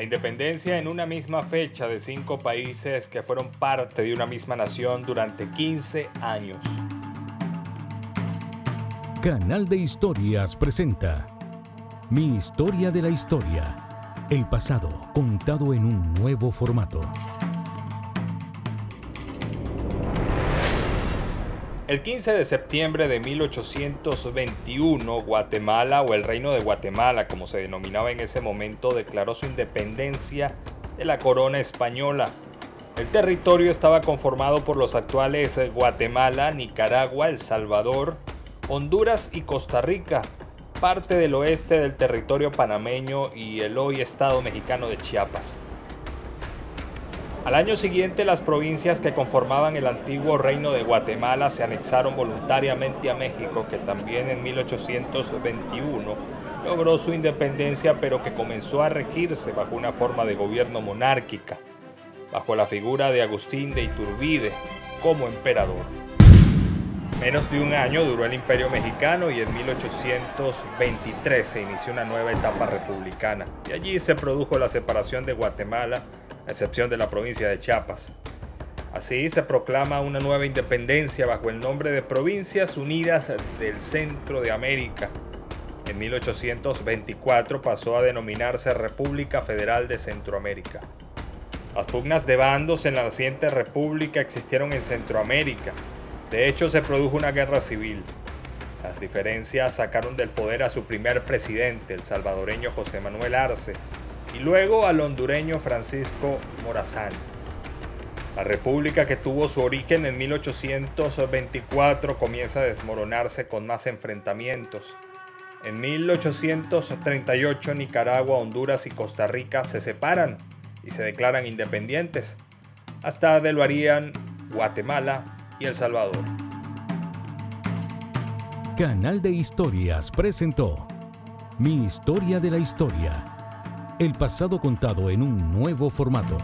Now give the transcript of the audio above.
La independencia en una misma fecha de cinco países que fueron parte de una misma nación durante 15 años. Canal de Historias presenta Mi historia de la historia. El pasado contado en un nuevo formato. El 15 de septiembre de 1821, Guatemala o el Reino de Guatemala, como se denominaba en ese momento, declaró su independencia de la corona española. El territorio estaba conformado por los actuales Guatemala, Nicaragua, El Salvador, Honduras y Costa Rica, parte del oeste del territorio panameño y el hoy estado mexicano de Chiapas. Al año siguiente, las provincias que conformaban el antiguo reino de Guatemala se anexaron voluntariamente a México, que también en 1821 logró su independencia, pero que comenzó a regirse bajo una forma de gobierno monárquica, bajo la figura de Agustín de Iturbide como emperador. Menos de un año duró el imperio mexicano y en 1823 se inició una nueva etapa republicana. Y allí se produjo la separación de Guatemala a excepción de la provincia de Chiapas. Así se proclama una nueva independencia bajo el nombre de Provincias Unidas del Centro de América. En 1824 pasó a denominarse República Federal de Centroamérica. Las pugnas de bandos en la naciente república existieron en Centroamérica. De hecho, se produjo una guerra civil. Las diferencias sacaron del poder a su primer presidente, el salvadoreño José Manuel Arce, y luego al hondureño Francisco Morazán. La república que tuvo su origen en 1824 comienza a desmoronarse con más enfrentamientos. En 1838 Nicaragua, Honduras y Costa Rica se separan y se declaran independientes. Hasta lo harían Guatemala y El Salvador. Canal de Historias presentó Mi historia de la historia el pasado contado en un nuevo formato.